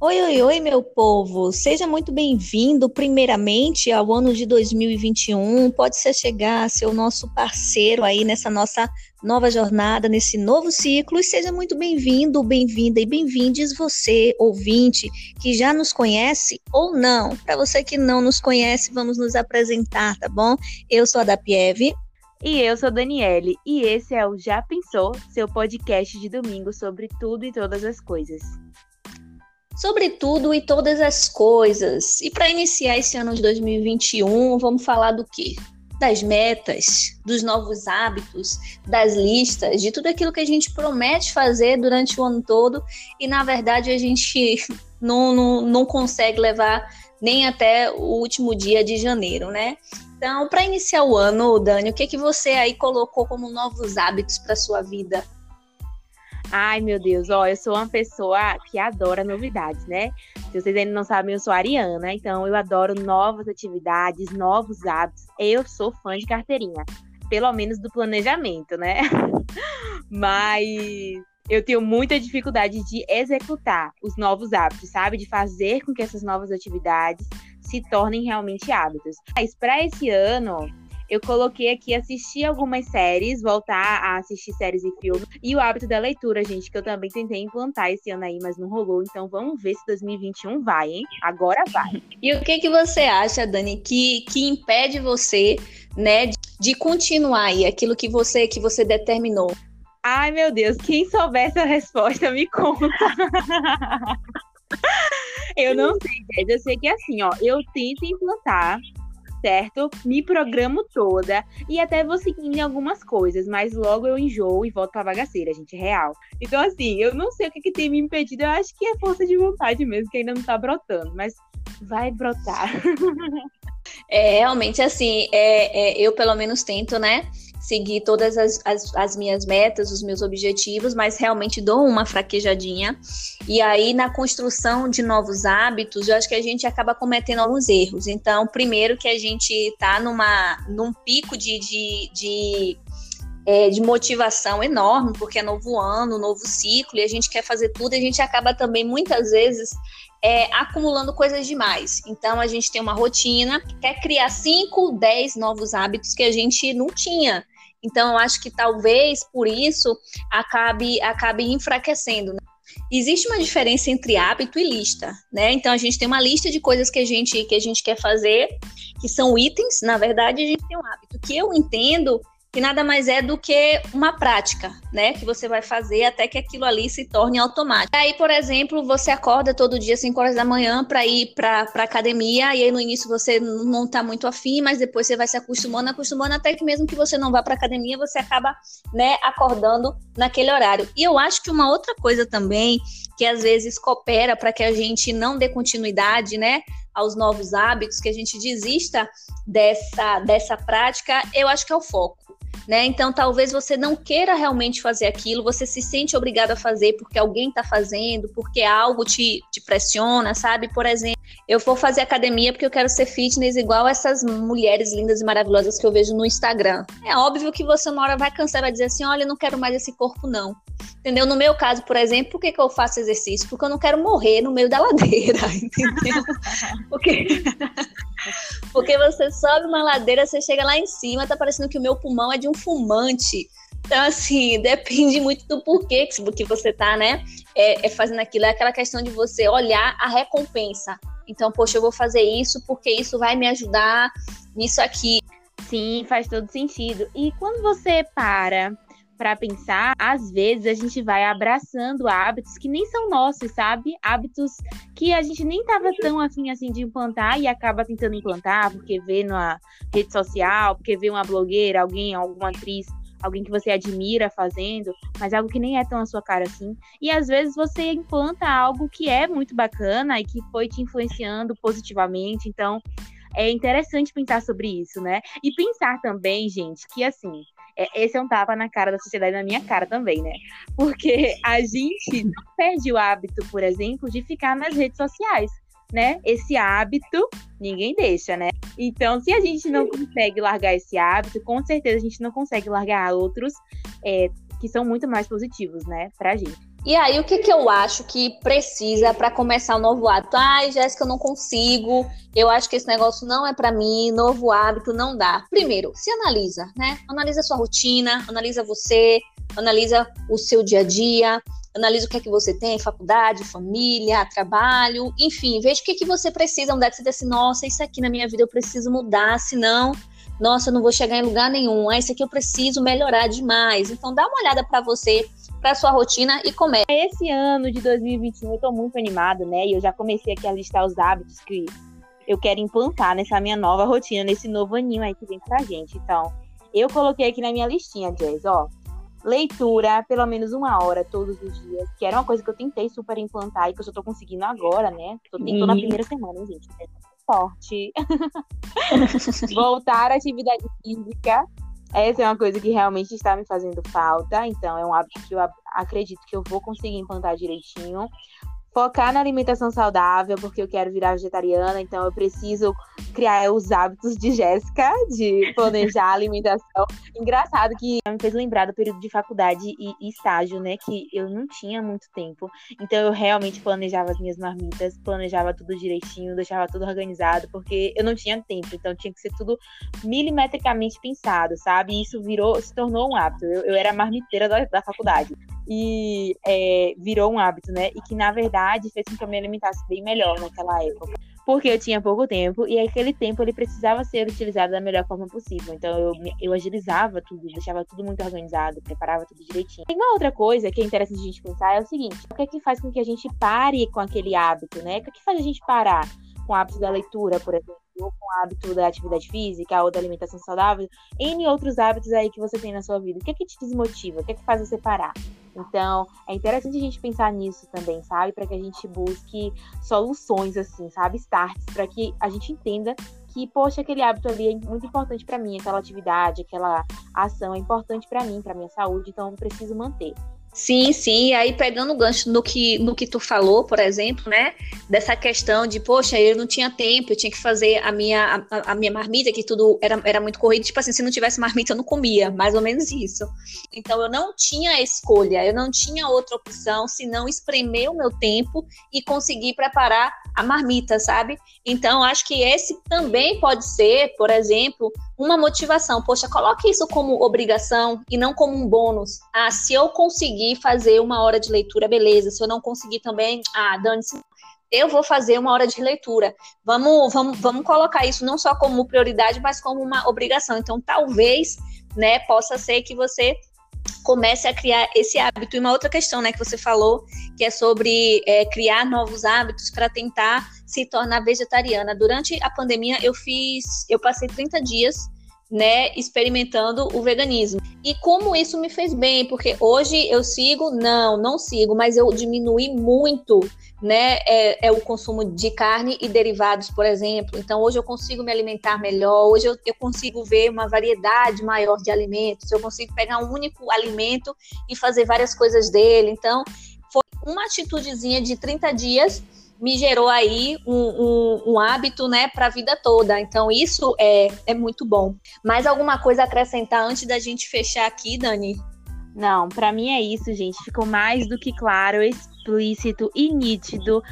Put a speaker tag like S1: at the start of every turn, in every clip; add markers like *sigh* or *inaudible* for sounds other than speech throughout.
S1: Oi, oi, oi, meu povo! Seja muito bem-vindo, primeiramente, ao ano de 2021. Pode ser chegar, ser o nosso parceiro aí nessa nossa nova jornada, nesse novo ciclo. E seja muito bem-vindo, bem-vinda e bem-vindes você, ouvinte, que já nos conhece ou não. Para você que não nos conhece, vamos nos apresentar, tá bom? Eu sou a da Pieve.
S2: E eu sou Daniele, e esse é o Já Pensou, seu podcast de domingo sobre tudo e todas as coisas
S1: sobre tudo e todas as coisas. E para iniciar esse ano de 2021, vamos falar do quê? Das metas, dos novos hábitos, das listas, de tudo aquilo que a gente promete fazer durante o ano todo e na verdade a gente *laughs* não, não, não consegue levar nem até o último dia de janeiro, né? Então, para iniciar o ano, Dani, o que, que você aí colocou como novos hábitos para sua vida?
S2: Ai, meu Deus, ó, eu sou uma pessoa que adora novidades, né? Se vocês ainda não sabem, eu sou ariana, então eu adoro novas atividades, novos hábitos. Eu sou fã de carteirinha, pelo menos do planejamento, né? *laughs* Mas eu tenho muita dificuldade de executar os novos hábitos, sabe? De fazer com que essas novas atividades se tornem realmente hábitos. Mas para esse ano, eu coloquei aqui assistir algumas séries, voltar a assistir séries e filmes. E o hábito da leitura, gente, que eu também tentei implantar esse ano aí, mas não rolou. Então vamos ver se 2021 vai, hein? Agora vai. *laughs*
S1: E o que, que você acha, Dani, que, que impede você, né, de, continuar aí aquilo que você, que você determinou?
S2: Ai, meu Deus, quem souber essa resposta, me conta. *laughs* eu não sei, mas eu sei que é assim, ó, eu tento implantar certo? Me programo toda e até vou seguindo em algumas coisas, mas logo eu enjoo e volto pra bagaceira, gente, real. Então, assim, eu não sei o que, que tem me impedido, eu acho que é força de vontade mesmo, que ainda não tá brotando, mas vai brotar. *laughs*
S1: É, realmente, assim, é, é, eu pelo menos tento, né? Seguir todas as, as, as, minhas metas, os meus objetivos, mas realmente dou uma fraquejadinha. E aí, na construção de novos hábitos, eu acho que a gente acaba cometendo alguns erros. Então, primeiro que a gente está numa, num pico de, de, de é, de motivação enorme, porque é novo ano, novo ciclo, e a gente quer fazer tudo, e a gente acaba também, muitas vezes, é, acumulando coisas demais. Então, a gente tem uma rotina, quer criar 5, 10 novos hábitos que a gente não tinha. Então, eu acho que talvez por isso acabe, acabe enfraquecendo. Né? Existe uma diferença entre hábito e lista, né? Então a gente tem uma lista de coisas que a gente que a gente quer fazer, que são itens, na verdade a gente tem um hábito que eu entendo que nada mais é do que uma prática, né? Que você vai fazer até que aquilo ali se torne automático. Aí, por exemplo, você acorda todo dia 5 horas da manhã para ir para academia, e aí no início você não está muito afim, mas depois você vai se acostumando, acostumando, até que mesmo que você não vá para academia, você acaba, né, acordando naquele horário. E eu acho que uma outra coisa também que às vezes coopera para que a gente não dê continuidade, né, aos novos hábitos, que a gente desista dessa, dessa prática, eu acho que é o foco né? Então, talvez você não queira realmente fazer aquilo, você se sente obrigado a fazer porque alguém está fazendo, porque algo te, te pressiona, sabe? Por exemplo, eu vou fazer academia porque eu quero ser fitness igual essas mulheres lindas e maravilhosas que eu vejo no Instagram. É óbvio que você uma hora vai cansar, vai dizer assim: olha, eu não quero mais esse corpo, não. Entendeu? No meu caso, por exemplo, por que, que eu faço exercício? Porque eu não quero morrer no meio da ladeira, *laughs* entendeu? Porque, *laughs* porque você sobe uma ladeira, você chega lá em cima, tá parecendo que o meu pulmão é de um fumante. Então, assim, *laughs* depende muito do porquê que você tá, né, é, é fazendo aquilo. É aquela questão de você olhar a recompensa. Então, poxa, eu vou fazer isso porque isso vai me ajudar nisso aqui.
S2: Sim, faz todo sentido. E quando você para para pensar, às vezes a gente vai abraçando hábitos que nem são nossos, sabe? Hábitos que a gente nem tava tão afim assim de implantar e acaba tentando implantar porque vê na rede social, porque vê uma blogueira, alguém, alguma atriz alguém que você admira fazendo, mas algo que nem é tão a sua cara assim. E às vezes você implanta algo que é muito bacana e que foi te influenciando positivamente. Então, é interessante pensar sobre isso, né? E pensar também, gente, que assim, é, esse é um tapa na cara da sociedade, na minha cara também, né? Porque a gente não perde o hábito, por exemplo, de ficar nas redes sociais. Né? Esse hábito ninguém deixa, né? Então, se a gente não consegue largar esse hábito, com certeza a gente não consegue largar outros é, que são muito mais positivos, né, pra gente.
S1: E aí, o que, que eu acho que precisa para começar um novo hábito? Ai, Jéssica, eu não consigo. Eu acho que esse negócio não é para mim. Novo hábito não dá. Primeiro, se analisa, né? Analisa sua rotina, analisa você, analisa o seu dia a dia, analisa o que é que você tem, faculdade, família, trabalho, enfim, veja o que é que você precisa, é que você diz assim, nossa, isso aqui na minha vida eu preciso mudar, senão, nossa, eu não vou chegar em lugar nenhum, ah, isso aqui eu preciso melhorar demais. Então dá uma olhada para você, para sua rotina e comece.
S2: Esse ano de 2021 eu tô muito animada, né? E eu já comecei aqui a listar os hábitos que eu quero implantar nessa minha nova rotina, nesse novo aninho aí que vem pra gente. Então, eu coloquei aqui na minha listinha, Jazz, ó, leitura, pelo menos uma hora todos os dias, que era uma coisa que eu tentei super implantar e que eu só tô conseguindo agora, né? Tô tentando na primeira semana, gente. Sorte. *laughs* Voltar à atividade física. Essa é uma coisa que realmente está me fazendo falta, então é um hábito que eu acredito que eu vou conseguir implantar direitinho focar na alimentação saudável, porque eu quero virar vegetariana, então eu preciso criar os hábitos de Jéssica, de planejar a alimentação. Engraçado que me fez lembrar do período de faculdade e, estágio, né? Que eu não tinha muito tempo. Então eu realmente planejava as minhas marmitas, planejava tudo direitinho, deixava tudo organizado, porque eu não tinha tempo. Então tinha que ser tudo milimetricamente pensado, sabe? E isso virou, se tornou um hábito. Eu, eu era marmiteira da, da faculdade e é, virou um hábito, né? E que, na verdade, fez com que eu me alimentasse bem melhor naquela época. Porque eu tinha pouco tempo e aquele tempo ele precisava ser utilizado da melhor forma possível. Então eu, eu agilizava tudo, deixava tudo muito organizado, preparava tudo direitinho. E uma outra coisa que é interessante a gente pensar é o seguinte: o que é que faz com que a gente pare com aquele hábito, né? O que é que faz a gente parar com o hábito da leitura, por exemplo? Ou com o hábito da atividade física ou da alimentação saudável, N outros hábitos aí que você tem na sua vida. O que é que te desmotiva? O que é que faz você parar? Então, é interessante a gente pensar nisso também, sabe? Para que a gente busque soluções, assim, sabe? Starts, para que a gente entenda que, poxa, aquele hábito ali é muito importante para mim, aquela atividade, aquela ação é importante para mim, para minha saúde, então eu preciso manter.
S1: Sim, sim. E aí, pegando o gancho no que, no que tu falou, por exemplo, né? Dessa questão de, poxa, eu não tinha tempo, eu tinha que fazer a minha, a, a, minha marmita, que tudo era, era muito corrido. Tipo assim, se não tivesse marmita, eu não comia. Mais ou menos isso. Então, eu não tinha escolha, eu não tinha outra opção senão espremer o meu tempo e conseguir preparar a marmita, sabe? Então, acho que esse também pode ser, por exemplo, uma motivação. Poxa, coloque isso como obrigação e não como um bônus. Ah, se eu conseguir fazer uma hora de leitura, beleza. Se eu não conseguir também, ah, dane-se. Eu vou fazer uma hora de leitura. Vamos, vamos, vamos colocar isso não só como prioridade, mas como uma obrigação. Então, talvez, né, possa ser que você comece a criar esse hábito. E uma outra questão, né, que você falou, que é sobre é, criar novos hábitos para tentar se tornar vegetariana. Durante a pandemia, eu fiz, eu passei 30 dias né, experimentando o veganismo. E como isso me fez bem, porque hoje eu sigo, não, não sigo, mas eu diminui muito, né, é, é o consumo de carne e derivados, por exemplo. Então hoje eu consigo me alimentar melhor, hoje eu, eu consigo ver uma variedade maior de alimentos, eu consigo pegar um único alimento e fazer várias coisas dele. Então foi uma atitudezinha de 30 dias me gerou aí um, um, um hábito, né, para a vida toda. Então, isso é, é muito bom. Mais alguma coisa a acrescentar antes da gente fechar aqui, Dani?
S2: Não, para mim é isso, gente. Ficou mais do que claro, explícito e nítido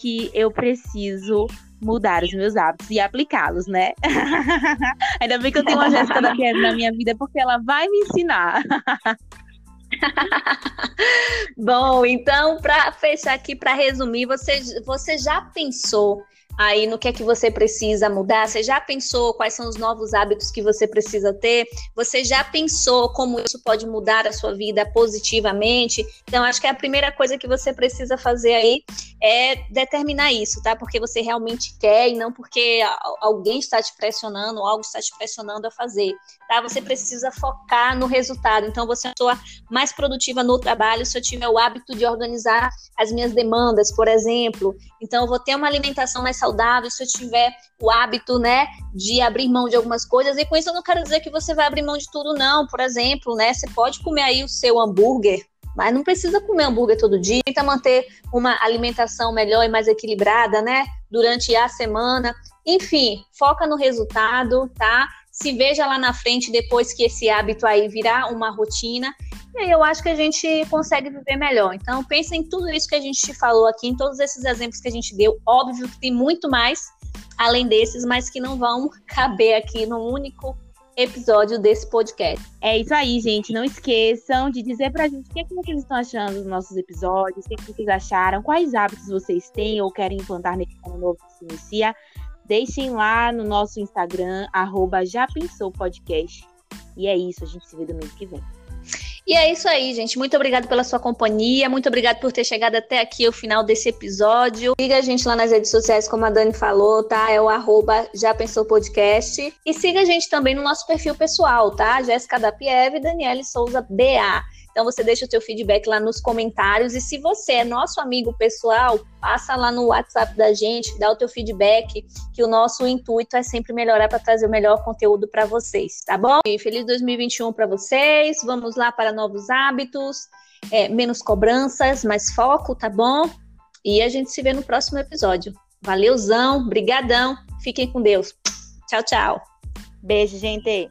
S2: que eu preciso mudar os meus hábitos e aplicá-los, né? *laughs* Ainda bem que eu tenho uma Jéssica da na minha vida, porque ela vai me ensinar. *laughs* *laughs*
S1: Bom, então, para fechar aqui, para resumir, você, você já pensou aí no que é que você precisa mudar? Você já pensou quais são os novos hábitos que você precisa ter? Você já pensou como isso pode mudar a sua vida positivamente? Então, acho que a primeira coisa que você precisa fazer aí é determinar isso, tá? Porque você realmente quer e não porque alguém está te pressionando ou algo está te pressionando a fazer, tá? Você precisa focar no resultado. Então, você é uma pessoa mais produtiva no trabalho se eu tiver o hábito de organizar as minhas demandas, por exemplo. Então, eu vou ter uma alimentação mais saudável se eu tiver o hábito, né, de abrir mão de algumas coisas. E com isso eu não quero dizer que você vai abrir mão de tudo, não. Por exemplo, né, você pode comer aí o seu hambúrguer, mas não precisa comer hambúrguer todo dia. Tenta manter uma alimentação melhor e mais equilibrada, né, durante a semana. Enfim, foca no resultado, tá? Se veja lá na frente depois que esse hábito aí virar uma rotina E aí eu acho que a gente consegue viver melhor. Então, pensa em tudo isso que a gente te falou aqui, em todos esses exemplos que a gente deu. Óbvio que tem muito mais além desses, mas que não vão *laughs* caber aqui num único episódio desse podcast.
S2: É isso aí, gente. Não esqueçam de dizer pra gente o que, é que vocês estão achando dos nossos episódios, o que, é que vocês acharam, quais hábitos vocês têm ou querem implantar nesse ano novo que se inicia. Deixem lá no nosso Instagram, arroba já pensou podcast. E é isso, a gente se vê domingo que vem.
S1: E é isso aí, gente. Muito obrigado pela sua companhia. Muito obrigado por ter chegado até aqui o final desse episódio. Siga a gente lá nas redes sociais, como a Dani falou, tá? É o arroba Já Pensou Podcast. E siga a gente também no nosso perfil pessoal, tá? Jéssica da Pieve e Daniele Souza BA. Então você deixa o seu feedback lá nos comentários e se você é nosso amigo pessoal, passa lá no WhatsApp da gente, dá o teu feedback, que o nosso intuito é sempre melhorar para trazer o melhor conteúdo para vocês, tá bom? E feliz 2021 para vocês. Vamos lá para novos hábitos, é, menos cobranças, mais foco, tá bom? E a gente se vê no próximo episódio. Valeuzão, brigadão. Fiquem com Deus. Tchau, tchau.
S2: Beijo, gente.